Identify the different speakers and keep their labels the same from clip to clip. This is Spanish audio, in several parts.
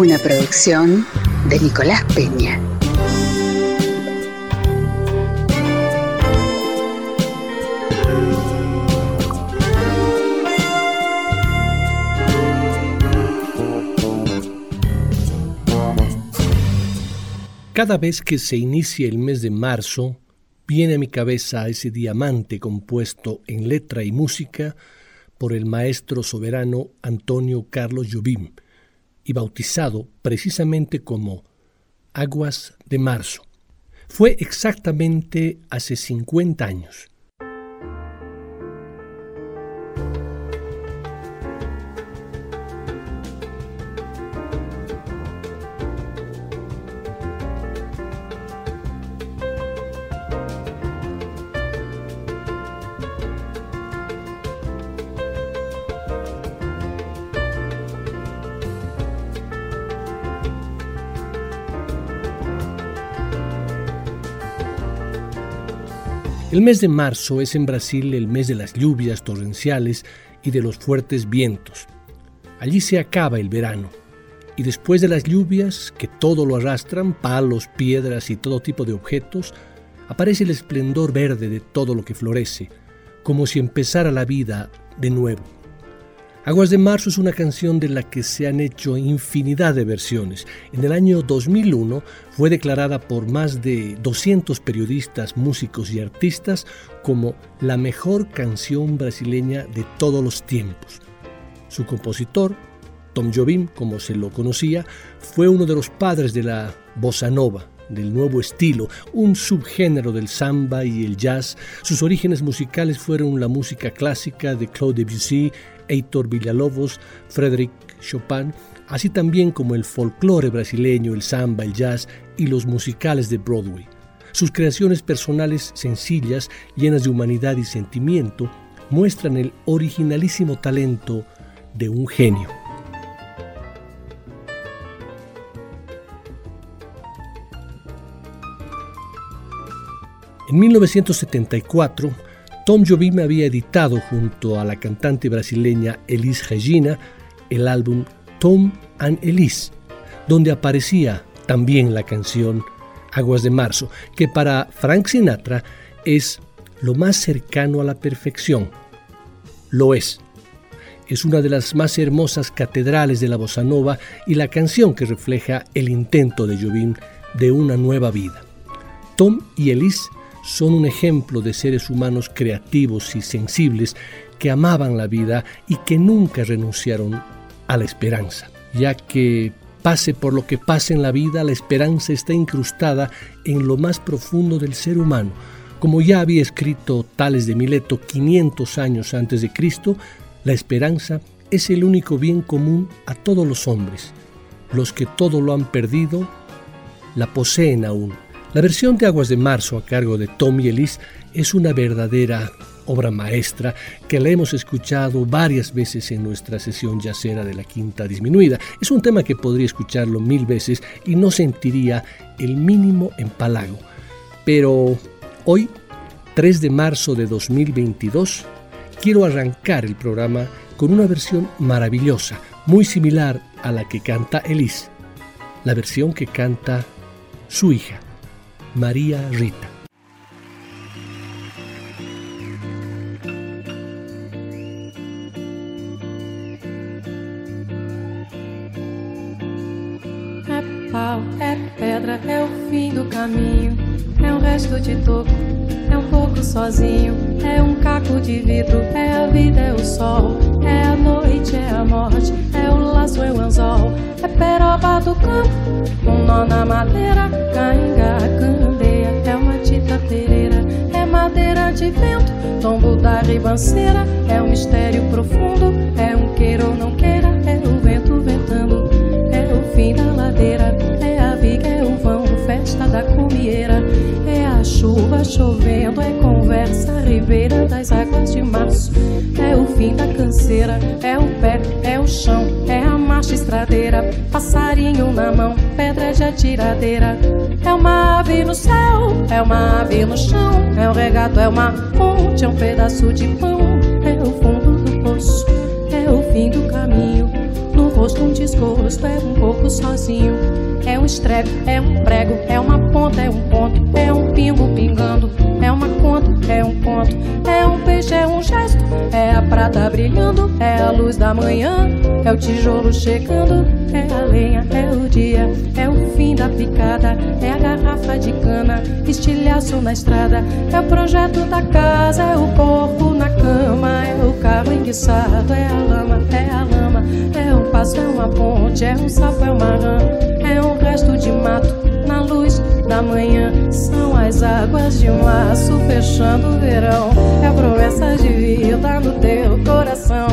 Speaker 1: Una producción de Nicolás Peña.
Speaker 2: Cada vez que se inicia el mes de marzo, viene a mi cabeza ese diamante compuesto en letra y música por el maestro soberano Antonio Carlos Jobim y bautizado precisamente como Aguas de Marzo. Fue exactamente hace 50 años. El mes de marzo es en Brasil el mes de las lluvias torrenciales y de los fuertes vientos. Allí se acaba el verano y después de las lluvias, que todo lo arrastran, palos, piedras y todo tipo de objetos, aparece el esplendor verde de todo lo que florece, como si empezara la vida de nuevo. Aguas de Marzo es una canción de la que se han hecho infinidad de versiones. En el año 2001 fue declarada por más de 200 periodistas, músicos y artistas como la mejor canción brasileña de todos los tiempos. Su compositor, Tom Jobim, como se lo conocía, fue uno de los padres de la bossa nova, del nuevo estilo, un subgénero del samba y el jazz. Sus orígenes musicales fueron la música clásica de Claude Debussy, Heitor Villalobos, Frédéric Chopin, así también como el folclore brasileño, el samba, el jazz y los musicales de Broadway. Sus creaciones personales sencillas, llenas de humanidad y sentimiento, muestran el originalísimo talento de un genio. En 1974, Tom Jobim había editado junto a la cantante brasileña Elis Regina el álbum Tom and Elis, donde aparecía también la canción Aguas de Marzo, que para Frank Sinatra es lo más cercano a la perfección. Lo es. Es una de las más hermosas catedrales de la bossa nova y la canción que refleja el intento de Jobim de una nueva vida. Tom y Elis son un ejemplo de seres humanos creativos y sensibles que amaban la vida y que nunca renunciaron a la esperanza, ya que pase por lo que pase en la vida, la esperanza está incrustada en lo más profundo del ser humano. Como ya había escrito Tales de Mileto 500 años antes de Cristo, la esperanza es el único bien común a todos los hombres. Los que todo lo han perdido, la poseen aún. La versión de Aguas de Marzo a cargo de Tommy Ellis es una verdadera obra maestra que la hemos escuchado varias veces en nuestra sesión yacera de la quinta disminuida. Es un tema que podría escucharlo mil veces y no sentiría el mínimo empalago. Pero hoy, 3 de marzo de 2022, quiero arrancar el programa con una versión maravillosa, muy similar a la que canta Elise, la versión que canta su hija. María Rita.
Speaker 3: É pau, é pedra, é o fim do caminho, é um resto de toco, é um pouco sozinho, é um caco de vidro, é a vida, é o sol, é a noite, é a morte, é o laço, é o anzol, é peroba do campo, um nó na madeira, cainga, candeia, é uma tita pereira. É madeira de vento, tombo da ribanceira, é um mistério profundo, é um queira ou não queira, é o vento ventando, é o fim da ladeira, é a viga, é o vão, festa da comieira chovendo, é conversa, ribeira das águas de março. É o fim da canseira, é o pé, é o chão, é a marcha estradeira. Passarinho na mão, pedra de atiradeira. É uma ave no céu, é uma ave no chão. É um regato, é uma ponte, é um pedaço de pão. É o fundo do poço, é o fim do caminho. No rosto um desgosto, é um pouco sozinho. É um estrepe, é um prego, é uma ponta, é um ponto, é um pingo pingando, é uma conta, é um ponto, é um peixe, é um gesto, é a prata brilhando, é a luz da manhã, é o tijolo chegando, é a lenha, é o dia, é o fim da picada, é a garrafa de cana, estilhaço na estrada, é o projeto da casa, é o corpo na cama, é o carro enguiçado, é a lama, passo, é uma ponte, é um sapo, é uma rã, é um resto de mato na luz da manhã. São as águas de março fechando o verão. É promessa de vida no teu coração.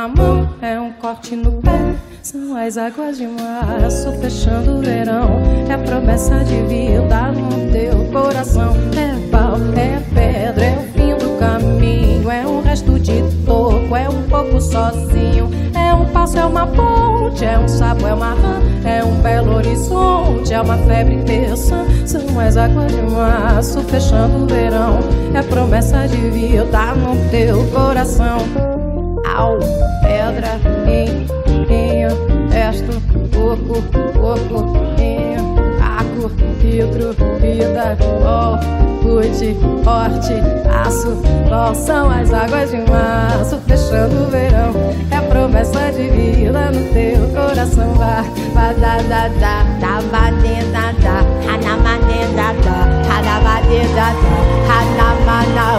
Speaker 3: Na mão, é um corte no pé. São as águas de março fechando o verão. É promessa de vida no teu coração. É pau, é pedra, é o fim do caminho. É um resto de toco, é um pouco sozinho. É um passo, é uma ponte, é um sapo, é uma rã. É um belo horizonte, é uma febre terça. São as águas de março fechando o verão. É promessa de vida no teu coração Au, pedra, in, inho, testo, oco, oco, inho, aco, vidro, vida, ó, pude, forte, aço, qual são as águas de março, fechando o verão, é a promessa de vida no teu coração, vá, vá, dá, dá, dá, dá, vá, dê, dá, dá, hanamané, dá, dá, hanamané, dá, dá, hanamaná,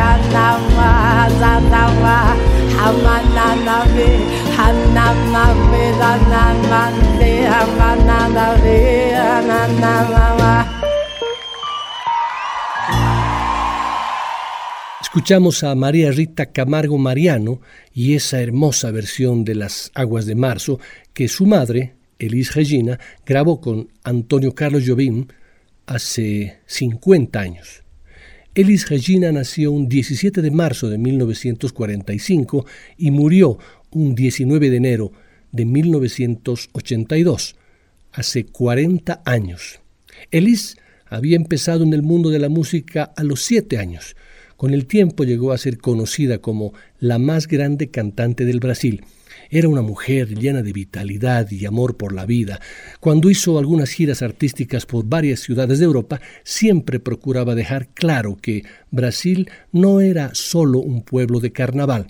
Speaker 3: hanamaná, hanamaná,
Speaker 2: Escuchamos a María Rita Camargo Mariano y esa hermosa versión de Las Aguas de Marzo que su madre, Elis Regina, grabó con Antonio Carlos Jobim hace 50 años. Elis Regina nació un 17 de marzo de 1945 y murió un 19 de enero de 1982, hace 40 años. Elis había empezado en el mundo de la música a los 7 años. Con el tiempo llegó a ser conocida como la más grande cantante del Brasil era una mujer llena de vitalidad y amor por la vida. Cuando hizo algunas giras artísticas por varias ciudades de Europa, siempre procuraba dejar claro que Brasil no era solo un pueblo de carnaval.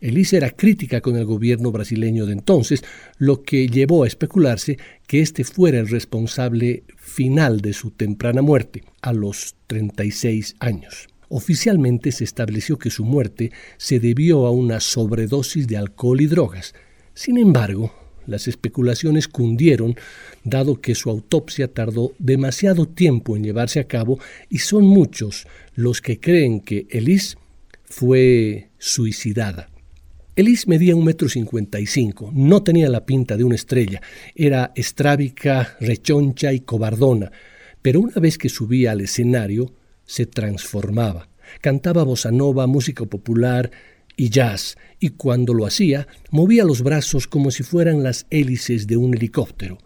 Speaker 2: Elisa era crítica con el gobierno brasileño de entonces, lo que llevó a especularse que este fuera el responsable final de su temprana muerte, a los 36 años. Oficialmente se estableció que su muerte se debió a una sobredosis de alcohol y drogas. Sin embargo, las especulaciones cundieron, dado que su autopsia tardó demasiado tiempo en llevarse a cabo y son muchos los que creen que Elise fue suicidada. Elise medía un metro cincuenta y cinco, no tenía la pinta de una estrella, era estrábica, rechoncha y cobardona, pero una vez que subía al escenario, se transformaba. Cantaba bossa nova, música popular y jazz, y cuando lo hacía, movía los brazos como si fueran las hélices de un helicóptero.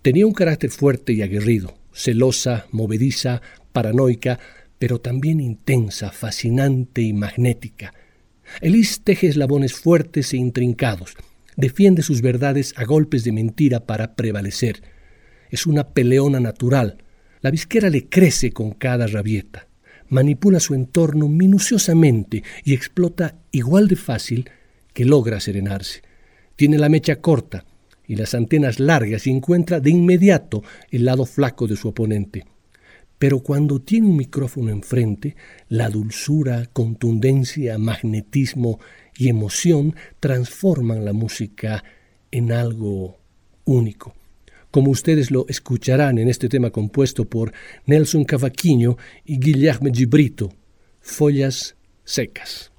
Speaker 2: Tenía un carácter fuerte y aguerrido, celosa, movediza, paranoica, pero también intensa, fascinante y magnética. Elise teje eslabones fuertes e intrincados, defiende sus verdades a golpes de mentira para prevalecer. Es una peleona natural, la visquera le crece con cada rabieta, manipula su entorno minuciosamente y explota igual de fácil que logra serenarse. Tiene la mecha corta y las antenas largas y encuentra de inmediato el lado flaco de su oponente.
Speaker 4: pero cuando tiene un micrófono enfrente, la dulzura, contundencia, magnetismo y emoción transforman la música en algo único. Como ustedes lo escucharán en este tema compuesto por Nelson Cavaquinho y Guillermo Gibrito, Follas Secas.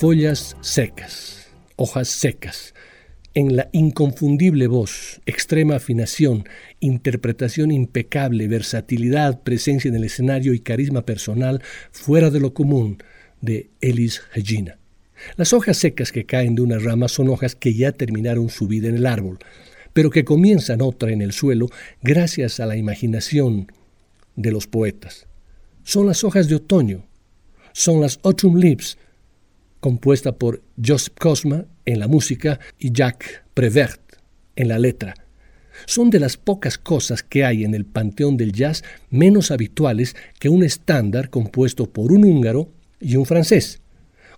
Speaker 4: Follas secas, hojas secas, en la inconfundible voz, extrema afinación, interpretación impecable, versatilidad, presencia en el escenario y carisma personal fuera de lo común de Elis Regina. Las hojas secas que caen de una rama son hojas que ya terminaron su vida en el árbol, pero que comienzan otra en el suelo gracias a la imaginación de los poetas. Son las hojas de otoño, son las autumn leaves, compuesta por Joseph Cosma en la música y Jacques Prévert en la letra. Son de las pocas cosas que hay en el panteón del jazz menos habituales que un estándar compuesto por un húngaro y un francés.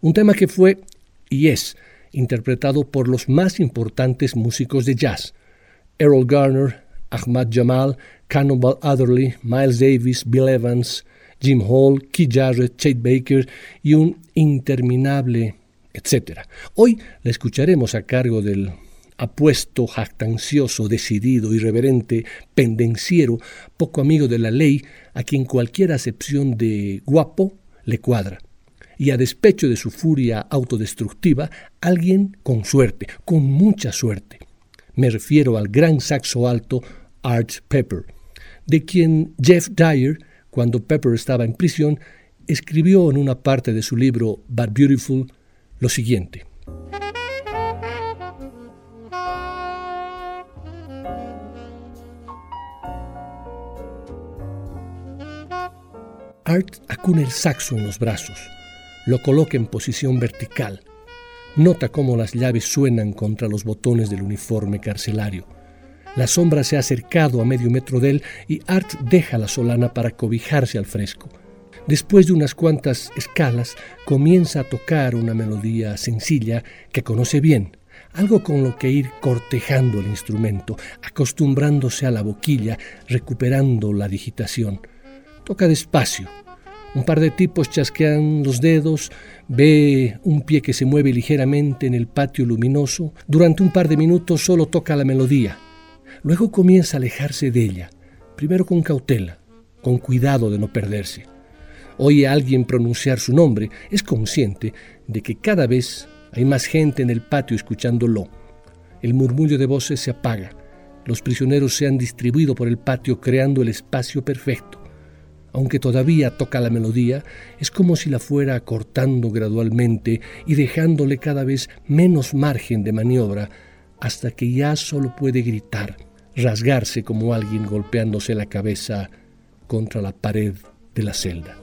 Speaker 4: Un tema que fue y es interpretado por los más importantes músicos de jazz. Errol Garner, Ahmad Jamal, Cannonball Adderley, Miles Davis, Bill Evans, Jim Hall, Keith Jarrett, Chet Baker y un interminable etcétera. Hoy la escucharemos a cargo del
Speaker 2: apuesto, jactancioso, decidido, irreverente, pendenciero, poco amigo de la ley, a quien cualquier acepción de guapo le cuadra. Y a despecho de su furia autodestructiva, alguien con suerte, con mucha suerte. Me refiero al gran saxo alto Art Pepper, de quien Jeff Dyer, cuando Pepper estaba en prisión, escribió en una parte de su libro But Beautiful lo siguiente. Art acuna el saxo en los brazos, lo coloca en posición vertical, nota cómo las llaves suenan contra los botones del uniforme carcelario. La sombra se ha acercado a medio metro de él y Art deja la solana para cobijarse al fresco. Después de unas cuantas escalas, comienza a tocar una melodía sencilla que conoce bien, algo con lo que ir cortejando el instrumento, acostumbrándose a la boquilla, recuperando la digitación. Toca despacio. Un par de tipos chasquean los dedos, ve un pie que se mueve ligeramente en el patio luminoso. Durante un par de minutos solo toca la melodía. Luego comienza a alejarse de ella, primero con cautela, con cuidado de no perderse. Oye a alguien pronunciar su nombre, es consciente de que cada vez hay más gente en el patio escuchándolo. El murmullo de voces se apaga. Los prisioneros se han distribuido por el patio creando el espacio perfecto. Aunque todavía toca la melodía, es como si la fuera cortando gradualmente y dejándole cada vez menos margen de maniobra hasta que ya solo puede gritar, rasgarse como alguien golpeándose la cabeza contra la pared de la celda.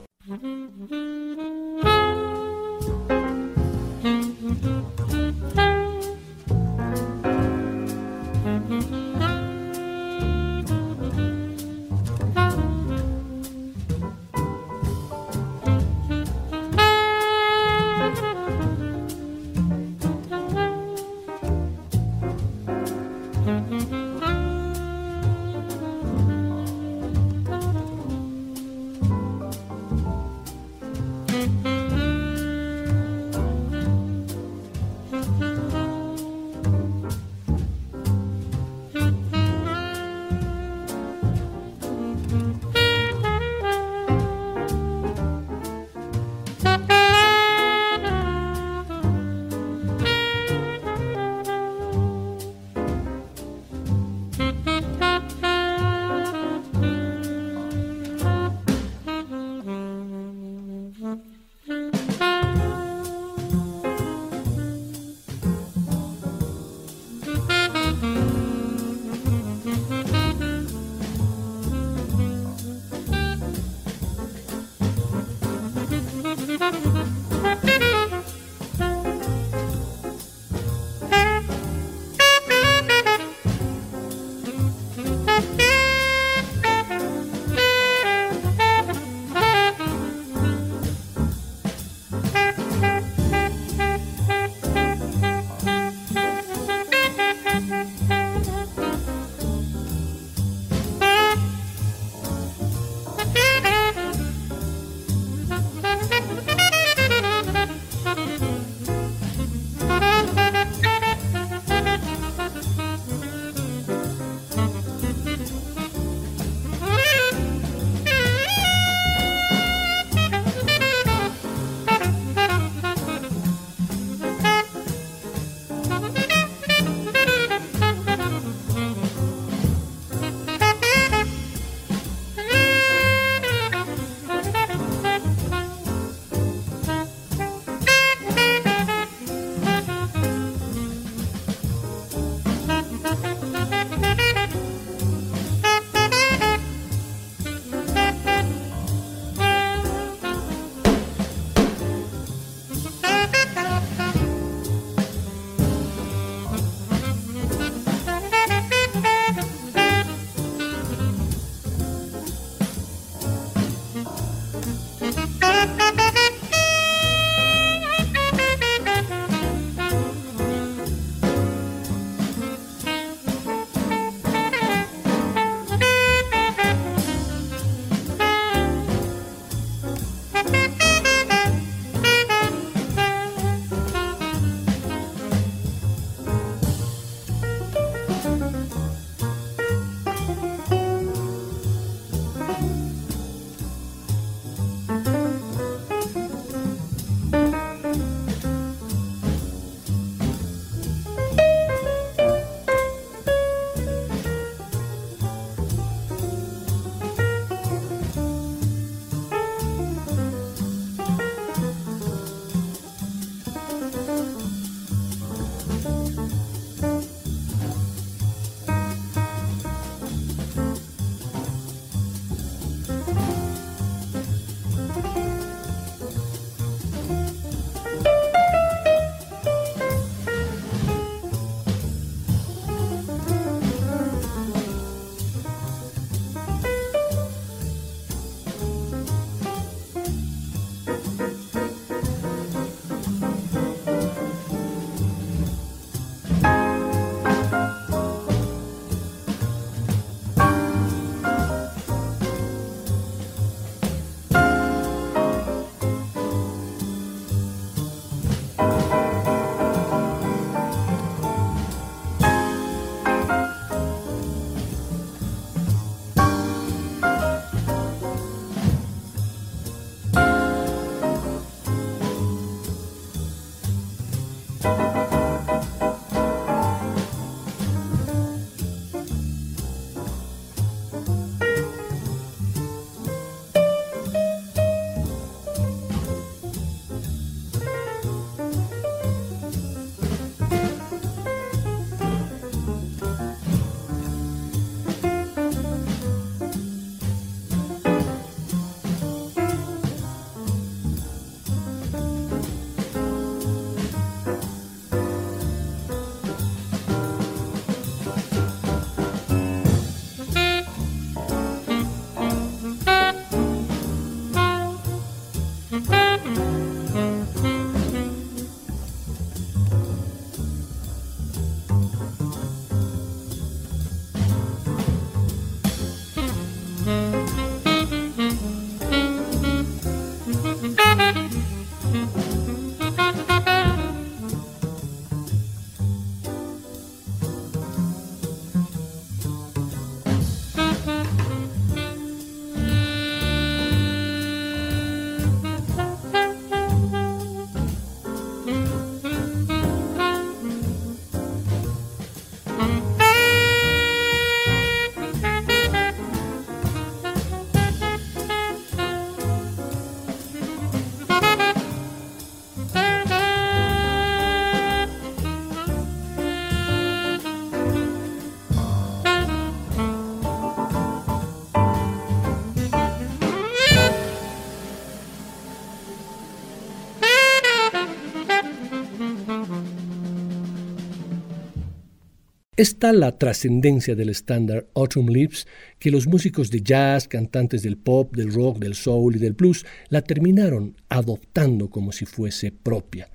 Speaker 2: Es tal la trascendencia del estándar Autumn Leaves que los músicos de jazz, cantantes del pop, del rock, del soul y del blues la terminaron adoptando como si fuese propia.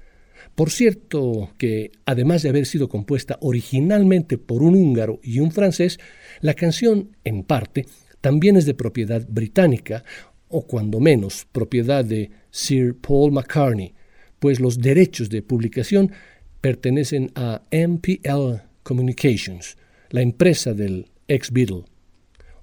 Speaker 2: Por cierto que, además de haber sido compuesta originalmente por un húngaro y un francés, la canción, en parte, también es de propiedad británica, o cuando menos propiedad de Sir Paul McCartney, pues los derechos de publicación pertenecen a MPL Communications, la empresa del ex Beatle.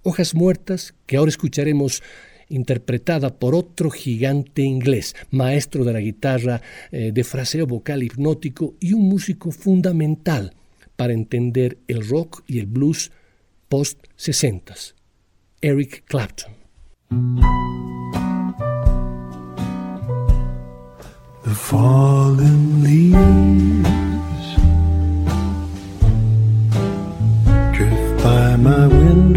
Speaker 2: Hojas muertas que ahora escucharemos interpretada por otro gigante inglés, maestro de la guitarra, eh, de fraseo vocal hipnótico y un músico fundamental para entender el rock y el blues post-60, Eric Clapton.
Speaker 5: My window.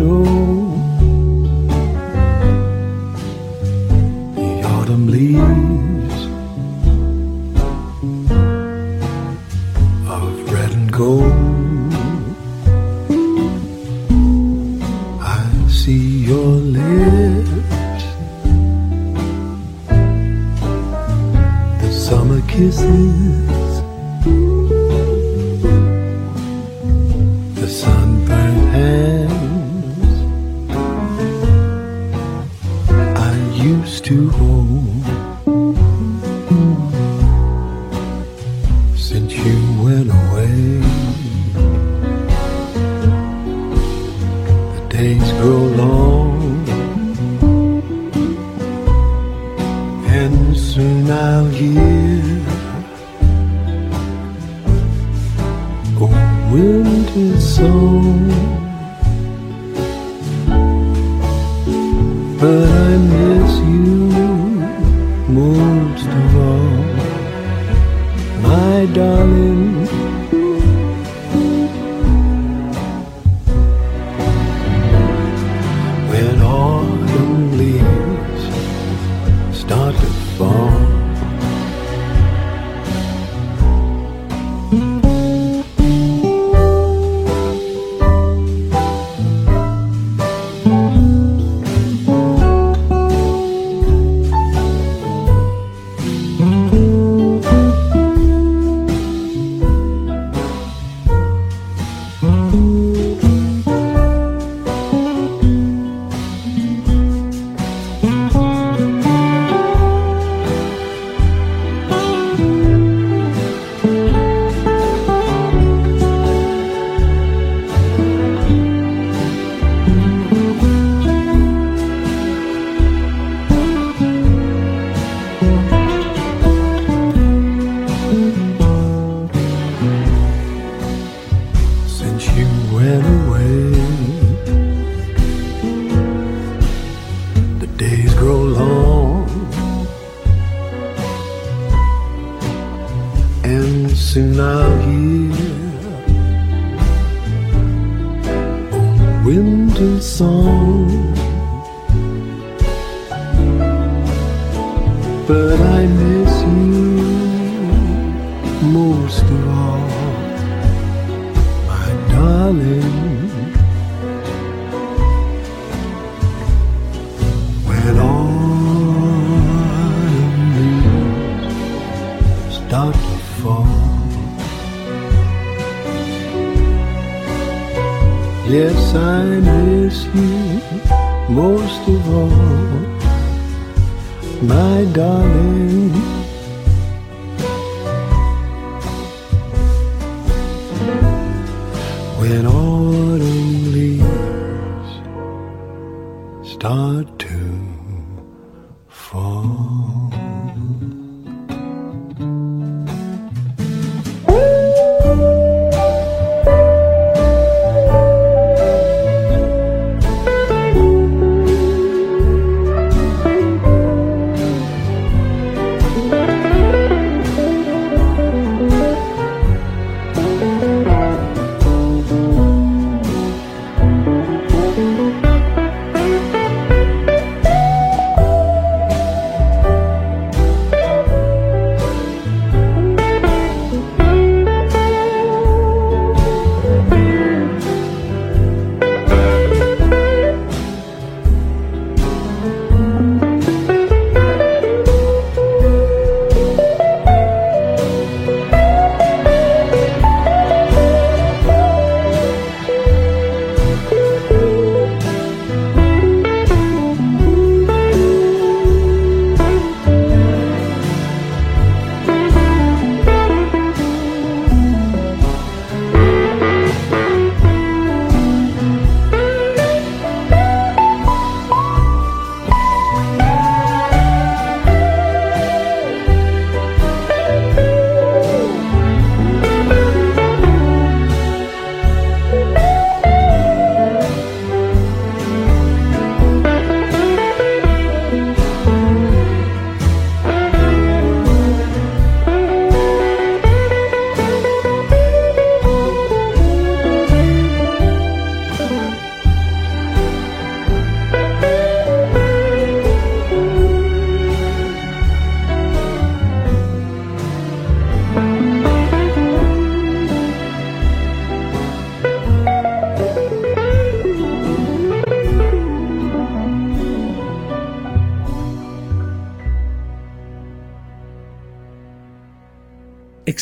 Speaker 5: Start to fall.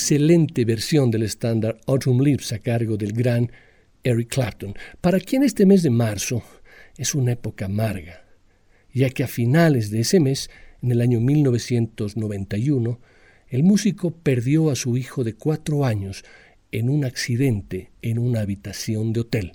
Speaker 2: Excelente versión del estándar Autumn Leaves a cargo del gran Eric Clapton, para quien este mes de marzo es una época amarga, ya que a finales de ese mes, en el año 1991, el músico perdió a su hijo de cuatro años en un accidente en una habitación de hotel.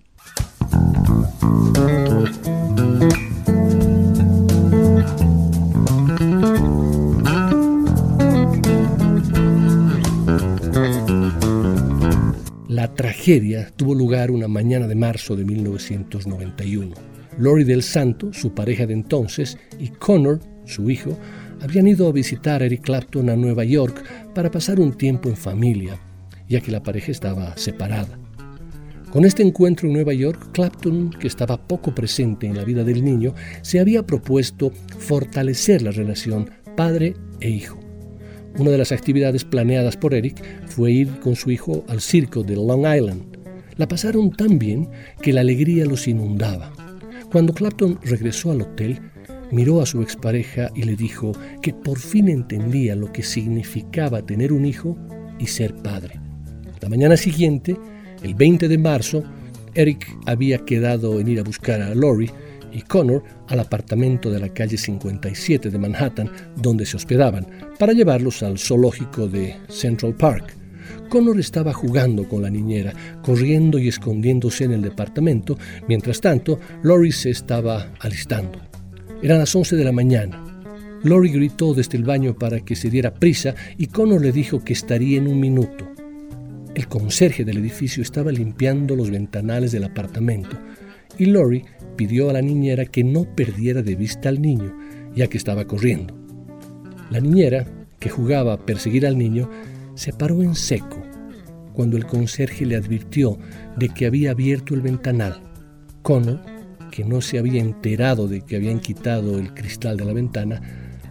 Speaker 2: La tragedia tuvo lugar una mañana de marzo de 1991. Lori del Santo, su pareja de entonces, y Connor, su hijo, habían ido a visitar a Eric Clapton a Nueva York para pasar un tiempo en familia, ya que la pareja estaba separada. Con este encuentro en Nueva York, Clapton, que estaba poco presente en la vida del niño, se había propuesto fortalecer la relación padre e hijo. Una de las actividades planeadas por Eric fue ir con su hijo al circo de Long Island. La pasaron tan bien que la alegría los inundaba. Cuando Clapton regresó al hotel, miró a su expareja y le dijo que por fin entendía lo que significaba tener un hijo y ser padre. La mañana siguiente, el 20 de marzo, Eric había quedado en ir a buscar a Lori y Connor al apartamento de la calle 57 de Manhattan donde se hospedaban para llevarlos al zoológico de Central Park. Connor estaba jugando con la niñera, corriendo y escondiéndose en el departamento, mientras tanto Lori se estaba alistando. Eran las 11 de la mañana. Lori gritó desde el baño para que se diera prisa y Connor le dijo que estaría en un minuto. El conserje del edificio estaba limpiando los ventanales del apartamento y Lori pidió a la niñera que no perdiera de vista al niño, ya que estaba corriendo. La niñera, que jugaba a perseguir al niño, se paró en seco cuando el conserje le advirtió de que había abierto el ventanal. Connor, que no se había enterado de que habían quitado el cristal de la ventana,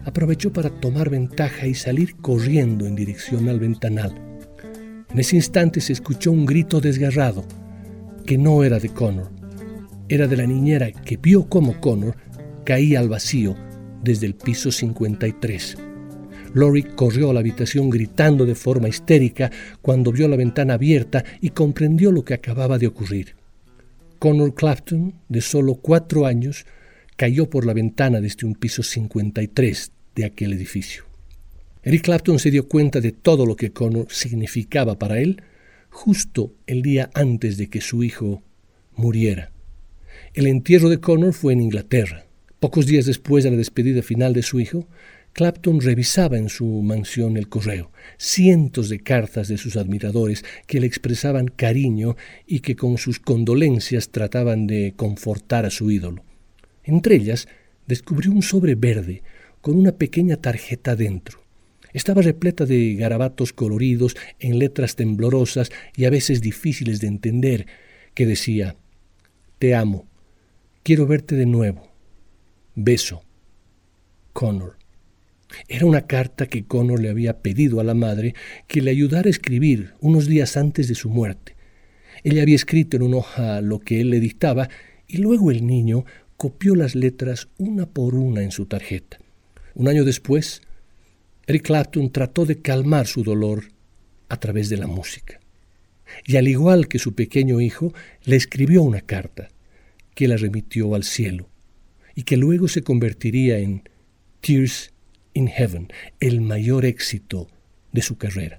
Speaker 2: aprovechó para tomar ventaja y salir corriendo en dirección al ventanal. En ese instante se escuchó un grito desgarrado, que no era de Connor era de la niñera que vio cómo Connor caía al vacío desde el piso 53. Lori corrió a la habitación gritando de forma histérica cuando vio la ventana abierta y comprendió lo que acababa de ocurrir. Connor Clapton, de solo cuatro años, cayó por la ventana desde un piso 53 de aquel edificio. Eric Clapton se dio cuenta de todo lo que Connor significaba para él justo el día antes de que su hijo muriera. El entierro de Connor fue en Inglaterra. Pocos días después de la despedida final de su hijo, Clapton revisaba en su mansión el correo, cientos de cartas de sus admiradores que le expresaban cariño y que con sus condolencias trataban de confortar a su ídolo. Entre ellas, descubrió un sobre verde con una pequeña tarjeta dentro. Estaba repleta de garabatos coloridos en letras temblorosas y a veces difíciles de entender, que decía Te amo, Quiero verte de nuevo. Beso. Connor. Era una carta que Connor le había pedido a la madre que le ayudara a escribir unos días antes de su muerte. Ella había escrito en una hoja lo que él le dictaba y luego el niño copió las letras una por una en su tarjeta. Un año después, Eric Clapton trató de calmar su dolor a través de la música. Y al igual que su pequeño hijo, le escribió una carta que la remitió al cielo y que luego se convertiría en Tears in Heaven, el mayor éxito de su carrera.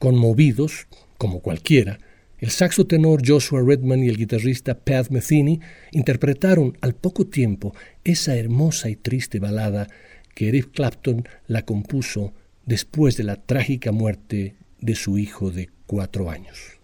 Speaker 2: Conmovidos, como cualquiera, el saxo tenor Joshua Redman y el guitarrista Pat Metheny interpretaron al poco tiempo esa hermosa y triste balada que Eric Clapton la compuso después de la trágica muerte de su hijo de cuatro años.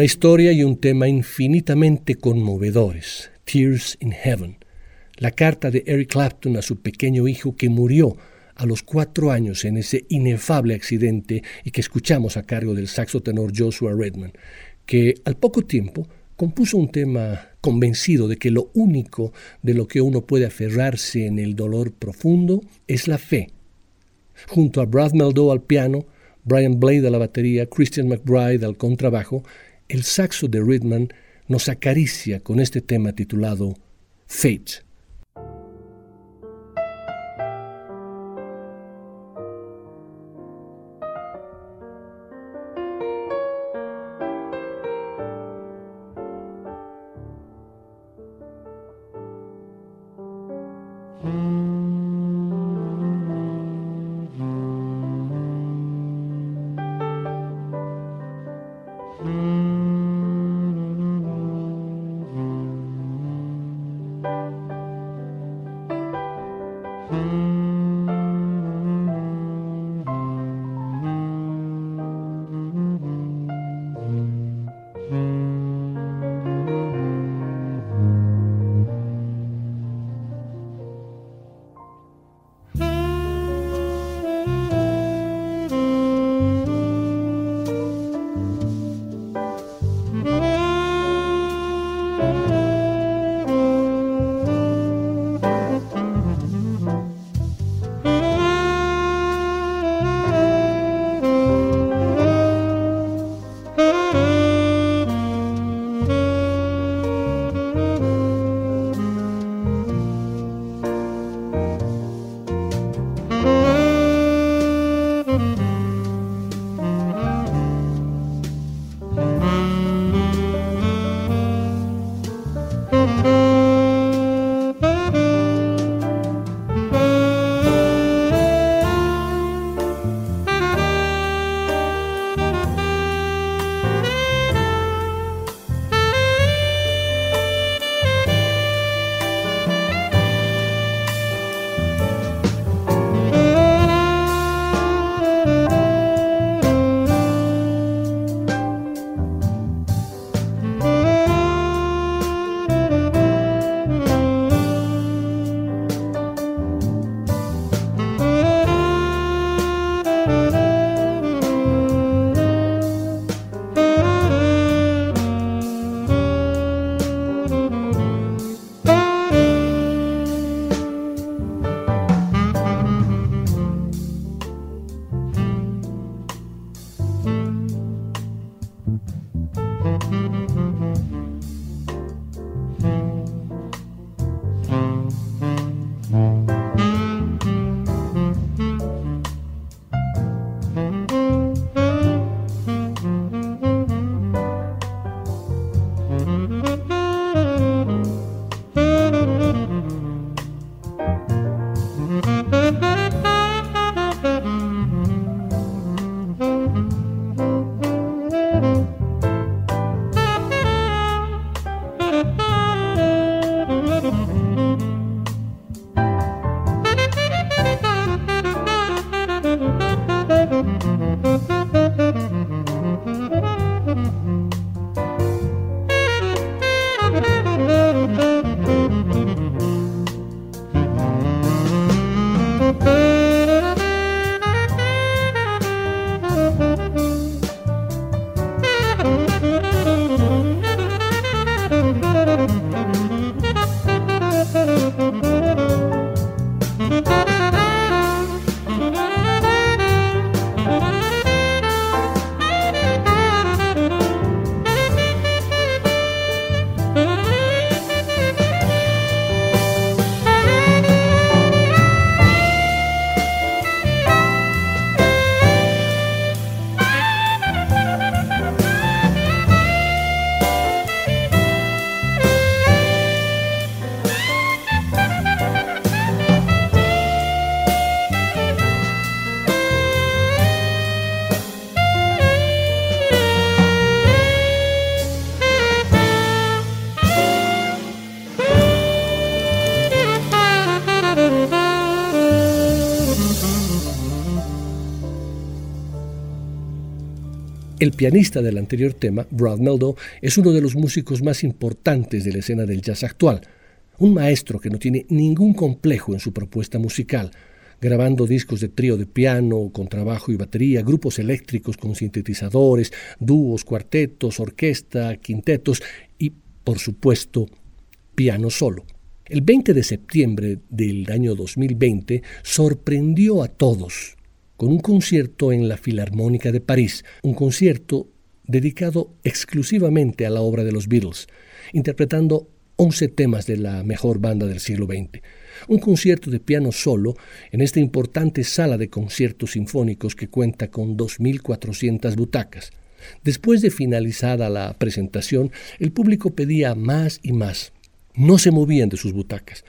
Speaker 2: Una historia y un tema infinitamente conmovedores, Tears in Heaven, la carta de Eric Clapton a su pequeño hijo que murió a los cuatro años en ese inefable accidente y que escuchamos a cargo del saxo tenor Joshua Redman, que al poco tiempo compuso un tema convencido de que lo único de lo que uno puede aferrarse en el dolor profundo es la fe. Junto a Brad Meldo al piano, Brian Blade a la batería, Christian McBride al contrabajo, el saxo de Redman nos acaricia con este tema titulado Fate. Pianista del anterior tema, Brad Meldo, es uno de los músicos más importantes de la escena del jazz actual, un maestro que no tiene ningún complejo en su propuesta musical, grabando discos de trío de piano, con trabajo y batería, grupos eléctricos con sintetizadores, dúos, cuartetos, orquesta, quintetos y, por supuesto, piano solo. El 20 de septiembre del año 2020 sorprendió a todos con un concierto en la Filarmónica de París, un concierto dedicado exclusivamente a la obra de los Beatles, interpretando 11 temas de la mejor banda del siglo XX. Un concierto de piano solo en esta importante sala de conciertos sinfónicos que cuenta con 2.400 butacas. Después de finalizada la presentación, el público pedía más y más. No se movían de sus butacas.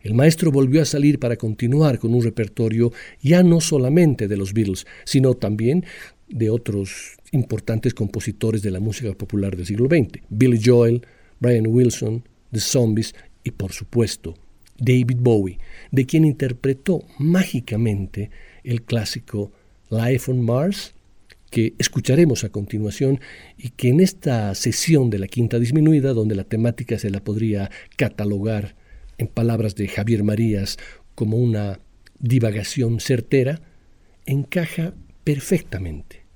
Speaker 2: El maestro volvió a salir para continuar con un repertorio ya no solamente de los Beatles, sino también de otros importantes compositores de la música popular del siglo XX, Billy Joel, Brian Wilson, The Zombies y por supuesto David Bowie, de quien interpretó mágicamente el clásico Life on Mars, que escucharemos a continuación y que en esta sesión de la quinta disminuida, donde la temática se la podría catalogar en palabras de Javier Marías, como una divagación certera, encaja perfectamente.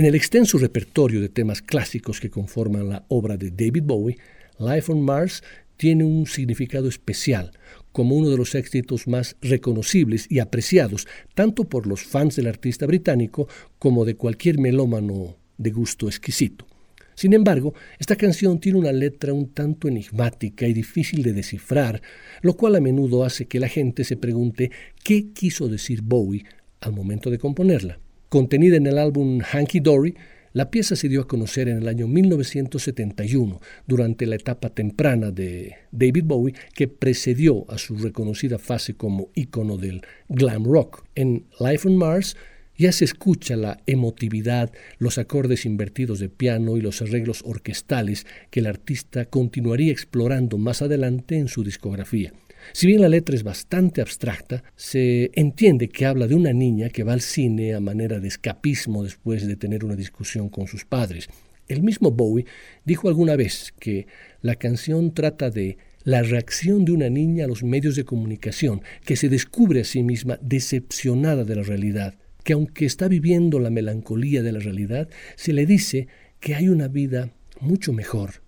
Speaker 2: En el extenso repertorio de temas clásicos que conforman la obra de David Bowie, Life on Mars tiene un significado especial, como uno de los éxitos más reconocibles y apreciados tanto por los fans del artista británico como de cualquier melómano de gusto exquisito. Sin embargo, esta canción tiene una letra un tanto enigmática y difícil de descifrar, lo cual a menudo hace que la gente se pregunte qué quiso decir Bowie al momento de componerla. Contenida en el álbum Hanky Dory, la pieza se dio a conocer en el año 1971, durante la etapa temprana de David Bowie que precedió a su reconocida fase como ícono del glam rock. En Life on Mars ya se escucha la emotividad, los acordes invertidos de piano y los arreglos orquestales que el artista continuaría explorando más adelante en su discografía. Si bien la letra es bastante abstracta, se entiende que habla de una niña que va al cine a manera de escapismo después de tener una discusión con sus padres. El mismo Bowie dijo alguna vez que la canción trata de la reacción de una niña a los medios de comunicación, que se descubre a sí misma decepcionada de la realidad, que aunque está viviendo la melancolía de la realidad, se le dice que hay una vida mucho mejor,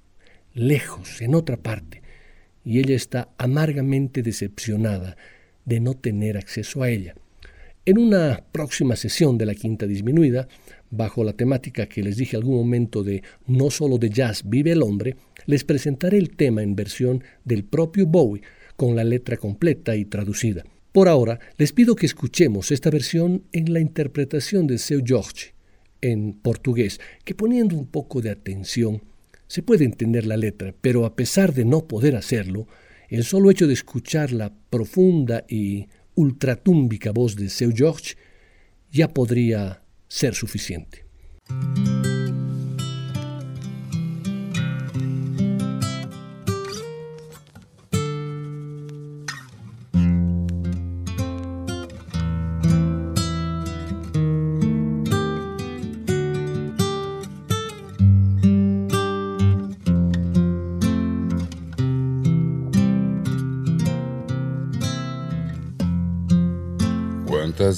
Speaker 2: lejos, en otra parte, y ella está amargamente decepcionada de no tener acceso a ella. En una próxima sesión de la quinta disminuida, bajo la temática que les dije algún momento de No solo de jazz vive el hombre, les presentaré el tema en versión del propio Bowie, con la letra completa y traducida. Por ahora, les pido que escuchemos esta versión en la interpretación de Seu Jorge, en portugués, que poniendo un poco de atención se puede entender la letra, pero a pesar de no poder hacerlo, el solo hecho de escuchar la profunda y ultratúmbica voz de Seu George ya podría ser suficiente.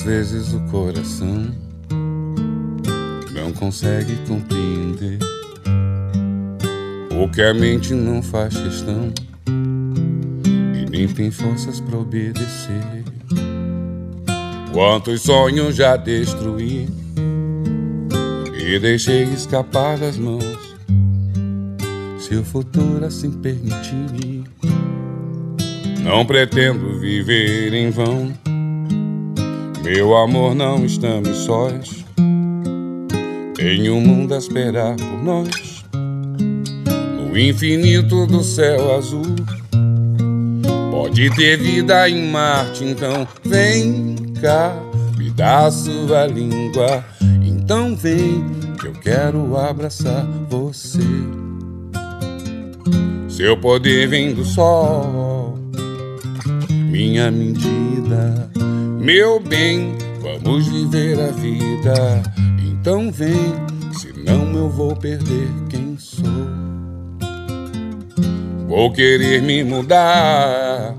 Speaker 6: Vezes o coração não consegue compreender o que a mente não faz questão e nem tem forças para obedecer. Quantos sonhos já destruí e deixei escapar das mãos. Se o futuro assim permitir, não pretendo viver em vão meu amor, não estamos sós. Tem um mundo a esperar por nós. No infinito do céu azul. Pode ter vida em Marte, então vem cá, me dá sua língua. Então vem, que eu quero abraçar você. Seu poder vem do sol, minha medida meu bem, vamos viver a vida. Então vem, senão eu vou perder quem sou. Vou querer me mudar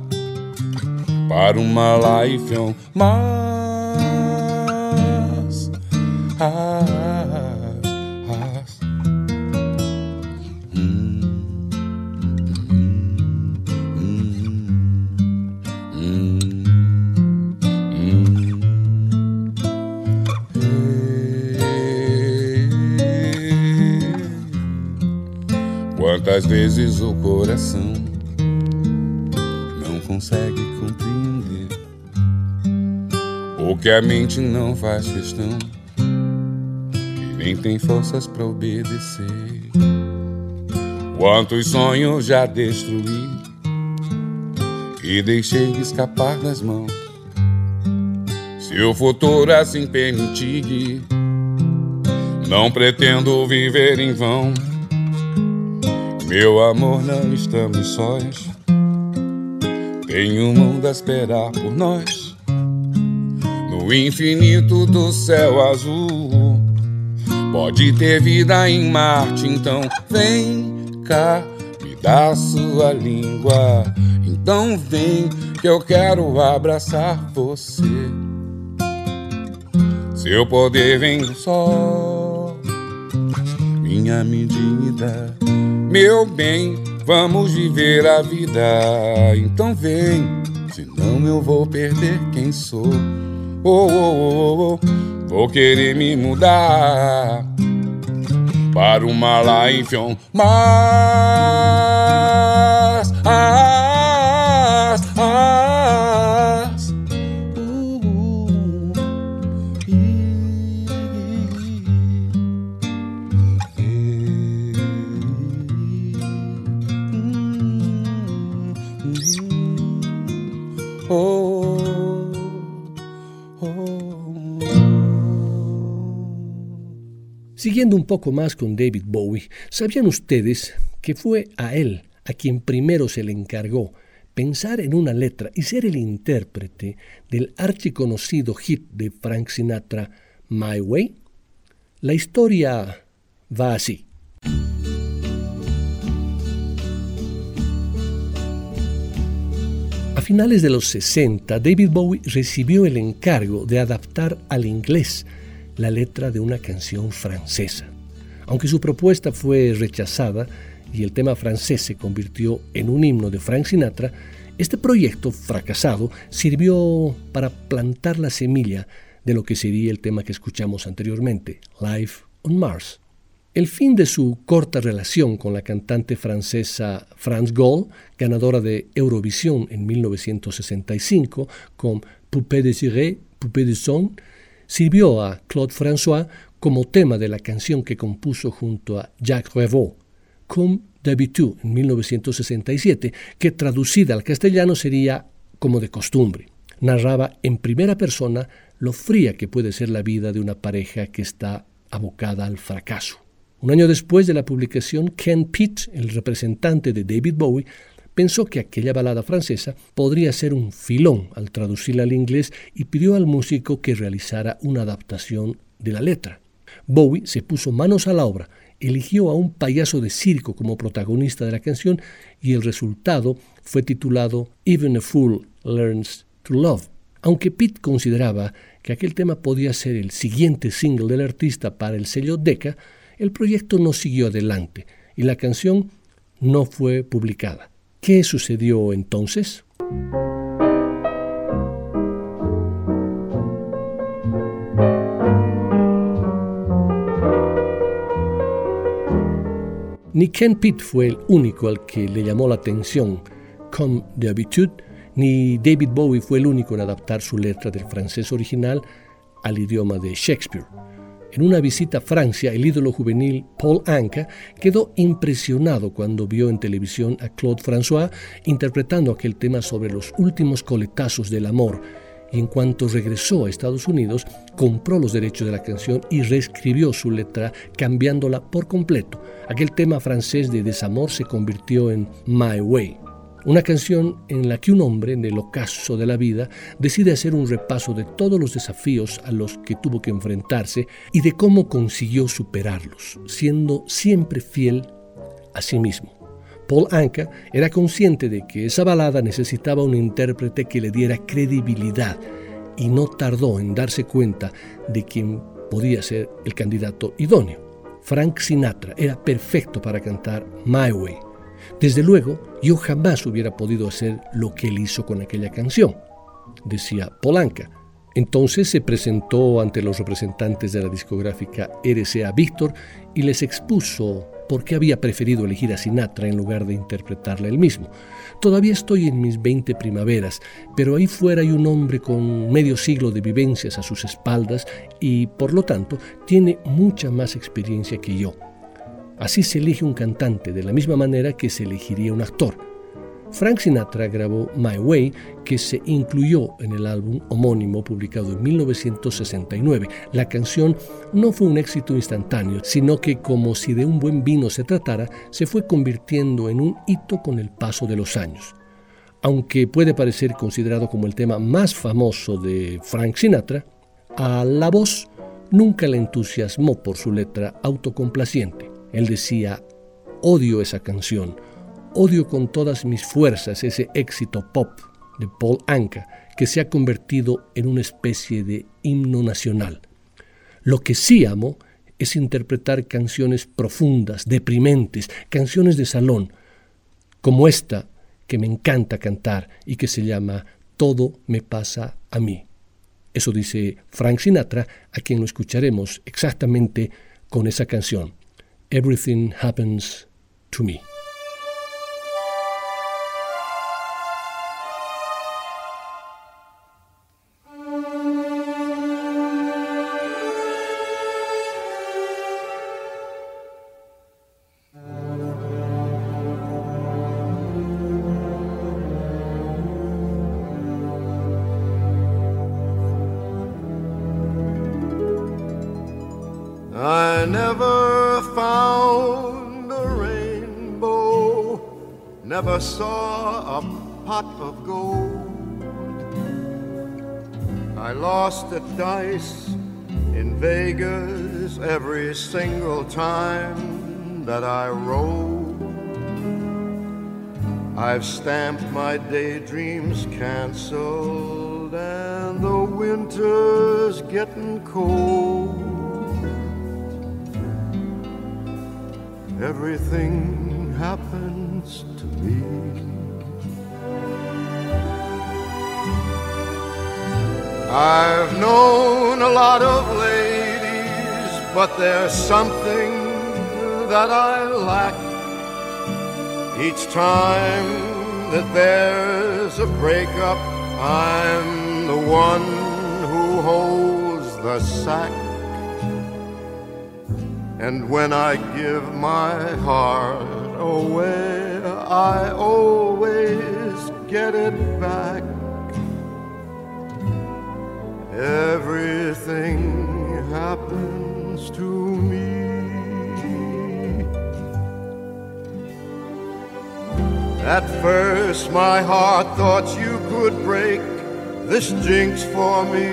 Speaker 6: para uma life on Mars. Quantas vezes o coração não consegue compreender o que a mente não faz questão e nem tem forças para obedecer. Quantos sonhos já destruí e deixei escapar das mãos. Se o futuro assim permitir, não pretendo viver em vão. Meu amor, não estamos sós. Tem um mundo a esperar por nós. No infinito do céu azul. Pode ter vida em Marte, então vem cá, me dá sua língua. Então vem que eu quero abraçar você. Seu poder vem do sol minha medida. Meu bem, vamos viver a vida. Então vem, senão eu vou perder quem sou. Oh, oh, oh, oh, vou querer me mudar para uma life on Mars.
Speaker 2: Siguiendo un poco más con David Bowie, ¿sabían ustedes que fue a él a quien primero se le encargó pensar en una letra y ser el intérprete del archiconocido hit de Frank Sinatra, My Way? La historia va así. A finales de los 60, David Bowie recibió el encargo de adaptar al inglés la letra de una canción francesa. Aunque su propuesta fue rechazada y el tema francés se convirtió en un himno de Frank Sinatra, este proyecto fracasado sirvió para plantar la semilla de lo que sería el tema que escuchamos anteriormente, Life on Mars. El fin de su corta relación con la cantante francesa France Gall, ganadora de Eurovisión en 1965 con Poupée désirée, Poupée de son, sirvió a Claude François como tema de la canción que compuso junto a Jacques Revaux, Comme d'habitude, en 1967, que traducida al castellano sería como de costumbre. Narraba en primera persona lo fría que puede ser la vida de una pareja que está abocada al fracaso. Un año después de la publicación, Ken Pitt, el representante de David Bowie, pensó que aquella balada francesa podría ser un filón al traducirla al inglés y pidió al músico que realizara una adaptación de la letra. Bowie se puso manos a la obra, eligió a un payaso de circo como protagonista de la canción y el resultado fue titulado Even a Fool Learns to Love. Aunque Pitt consideraba que aquel tema podía ser el siguiente single del artista para el sello Decca, el proyecto no siguió adelante y la canción no fue publicada. ¿Qué sucedió entonces? Ni Ken Pitt fue el único al que le llamó la atención Comme d'habitude, ni David Bowie fue el único en adaptar su letra del francés original al idioma de Shakespeare. En una visita a Francia, el ídolo juvenil Paul Anka quedó impresionado cuando vio en televisión a Claude François interpretando aquel tema sobre los últimos coletazos del amor. Y en cuanto regresó a Estados Unidos, compró los derechos de la canción y reescribió su letra cambiándola por completo. Aquel tema francés de desamor se convirtió en My Way. Una canción en la que un hombre, en el ocaso de la vida, decide hacer un repaso de todos los desafíos a los que tuvo que enfrentarse y de cómo consiguió superarlos, siendo siempre fiel a sí mismo. Paul Anka era consciente de que esa balada necesitaba un intérprete que le diera credibilidad y no tardó en darse cuenta de quién podía ser el candidato idóneo. Frank Sinatra era perfecto para cantar My Way, desde luego, yo jamás hubiera podido hacer lo que él hizo con aquella canción, decía Polanca. Entonces se presentó ante los representantes de la discográfica RCA Víctor y les expuso por qué había preferido elegir a Sinatra en lugar de interpretarla él mismo. Todavía estoy en mis 20 primaveras, pero ahí fuera hay un hombre con medio siglo de vivencias a sus espaldas y, por lo tanto, tiene mucha más experiencia que yo. Así se elige un cantante de la misma manera que se elegiría un actor. Frank Sinatra grabó My Way, que se incluyó en el álbum homónimo publicado en 1969. La canción no fue un éxito instantáneo, sino que como si de un buen vino se tratara, se fue convirtiendo en un hito con el paso de los años. Aunque puede parecer considerado como el tema más famoso de Frank Sinatra, a la voz nunca le entusiasmó por su letra autocomplaciente. Él decía, odio esa canción, odio con todas mis fuerzas ese éxito pop de Paul Anka que se ha convertido en una especie de himno nacional. Lo que sí amo es interpretar canciones profundas, deprimentes, canciones de salón, como esta que me encanta cantar y que se llama Todo me pasa a mí. Eso dice Frank Sinatra, a quien lo escucharemos exactamente con esa canción. Everything happens to me.
Speaker 7: Time that I rolled. I've stamped my daydreams canceled, and the winter's getting cold. Everything happens to me. I've known a lot of ladies, but there's something that I lack. Each time that there's a breakup, I'm the one who holds the sack. And when I give my heart away, I always get it back. Everything happens At first, my heart thought you could break this jinx for me.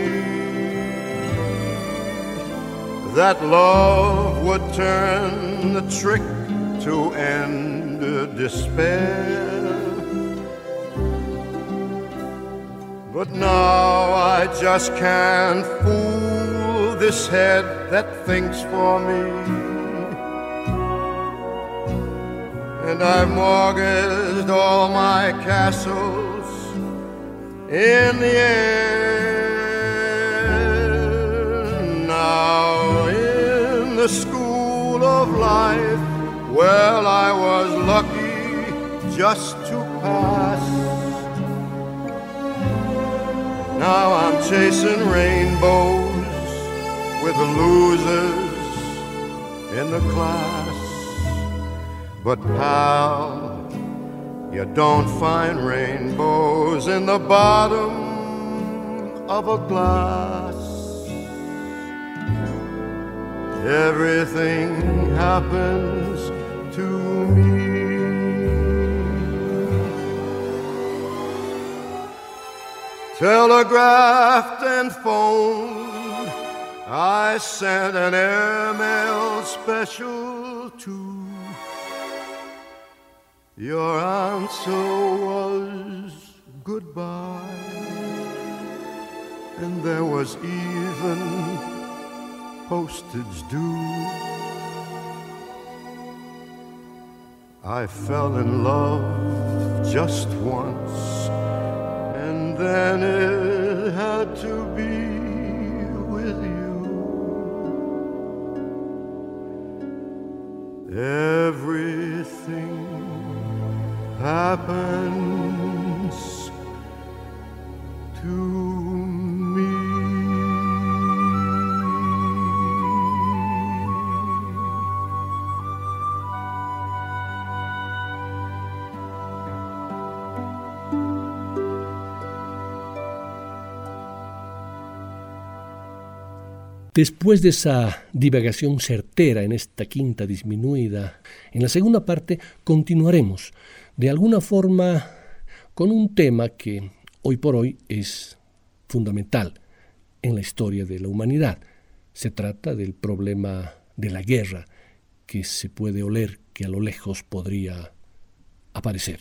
Speaker 7: That love would turn the trick to end despair. But now I just can't fool this head that thinks for me. And I've mortgaged all my castles in the air. Now in the school of life, well, I was lucky just to pass. Now I'm chasing rainbows with the losers in the class. But pal, you don't find rainbows in the bottom of a glass. Everything happens to me. telegraphed and phoned. I sent an airmail special too. Your answer was goodbye, and there was even postage due. I fell in love just once and then it had to be with you. Everything happened.
Speaker 2: Después de esa divagación certera en esta quinta disminuida, en la segunda parte continuaremos de alguna forma con un tema que hoy por hoy es fundamental en la historia de la humanidad. Se trata del problema de la guerra que se puede oler que a lo lejos podría aparecer.